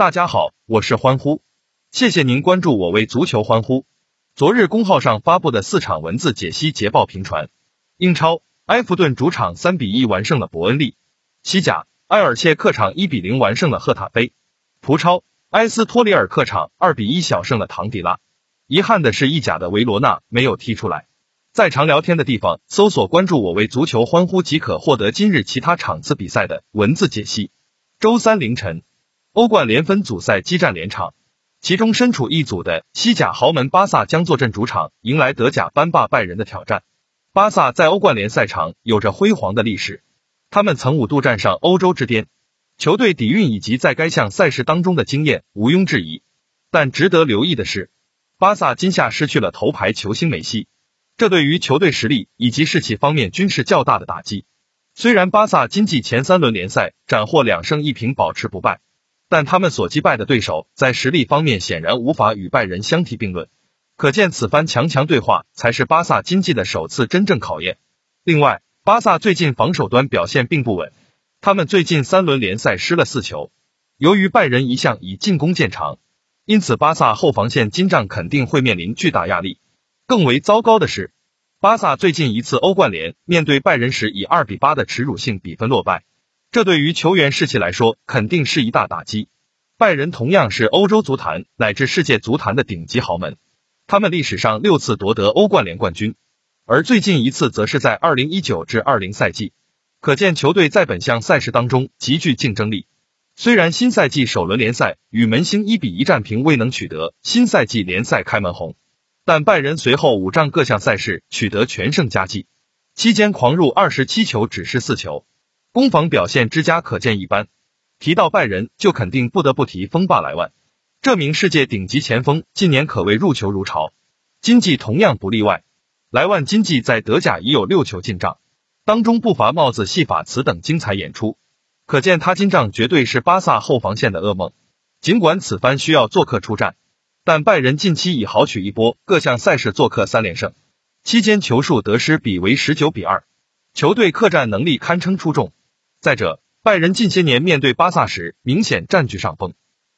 大家好，我是欢呼，谢谢您关注我为足球欢呼。昨日公号上发布的四场文字解析捷报频传：英超，埃弗顿主场三比一完胜了伯恩利；西甲，埃尔切客场一比零完胜了赫塔菲；葡超，埃斯托里尔客场二比一小胜了唐迪拉。遗憾的是，意甲的维罗纳没有踢出来。在常聊天的地方搜索关注我为足球欢呼即可获得今日其他场次比赛的文字解析。周三凌晨，欧冠联分组赛激战连场。其中身处一组的西甲豪门巴萨将坐镇主场，迎来德甲班霸拜仁的挑战。巴萨在欧冠联赛场有着辉煌的历史，他们曾五度站上欧洲之巅，球队底蕴以及在该项赛事当中的经验毋庸置疑。但值得留意的是，巴萨今夏失去了头牌球星梅西，这对于球队实力以及士气方面均是较大的打击。虽然巴萨今季前三轮联赛斩获两胜一平，保持不败。但他们所击败的对手在实力方面显然无法与拜仁相提并论，可见此番强强对话才是巴萨经济的首次真正考验。另外，巴萨最近防守端表现并不稳，他们最近三轮联赛失了四球。由于拜仁一向以进攻见长，因此巴萨后防线金帐肯定会面临巨大压力。更为糟糕的是，巴萨最近一次欧冠联面对拜仁时以二比八的耻辱性比分落败。这对于球员士气来说肯定是一大打击。拜仁同样是欧洲足坛乃至世界足坛的顶级豪门，他们历史上六次夺得欧冠联冠军，而最近一次则是在二零一九至二零赛季，可见球队在本项赛事当中极具竞争力。虽然新赛季首轮联赛与门兴一比一战平，未能取得新赛季联赛开门红，但拜仁随后五仗各项赛事取得全胜佳绩，期间狂入二十七球，只失四球。攻防表现之佳可见一斑。提到拜仁，就肯定不得不提锋霸莱万。这名世界顶级前锋近年可谓入球如潮，今季同样不例外。莱万今季在德甲已有六球进账，当中不乏帽子戏法词等精彩演出，可见他金账绝对是巴萨后防线的噩梦。尽管此番需要做客出战，但拜仁近期已豪取一波各项赛事做客三连胜，期间球数得失比为十九比二，球队客战能力堪称出众。再者，拜仁近些年面对巴萨时明显占据上风，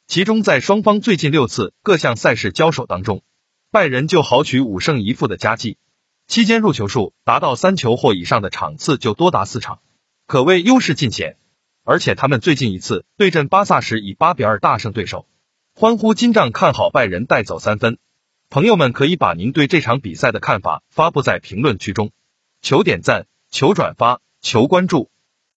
其中在双方最近六次各项赛事交手当中，拜仁就豪取五胜一负的佳绩，期间入球数达到三球或以上的场次就多达四场，可谓优势尽显。而且他们最近一次对阵巴萨时以八比二大胜对手，欢呼金帐看好拜仁带走三分。朋友们可以把您对这场比赛的看法发布在评论区中，求点赞，求转发，求关注。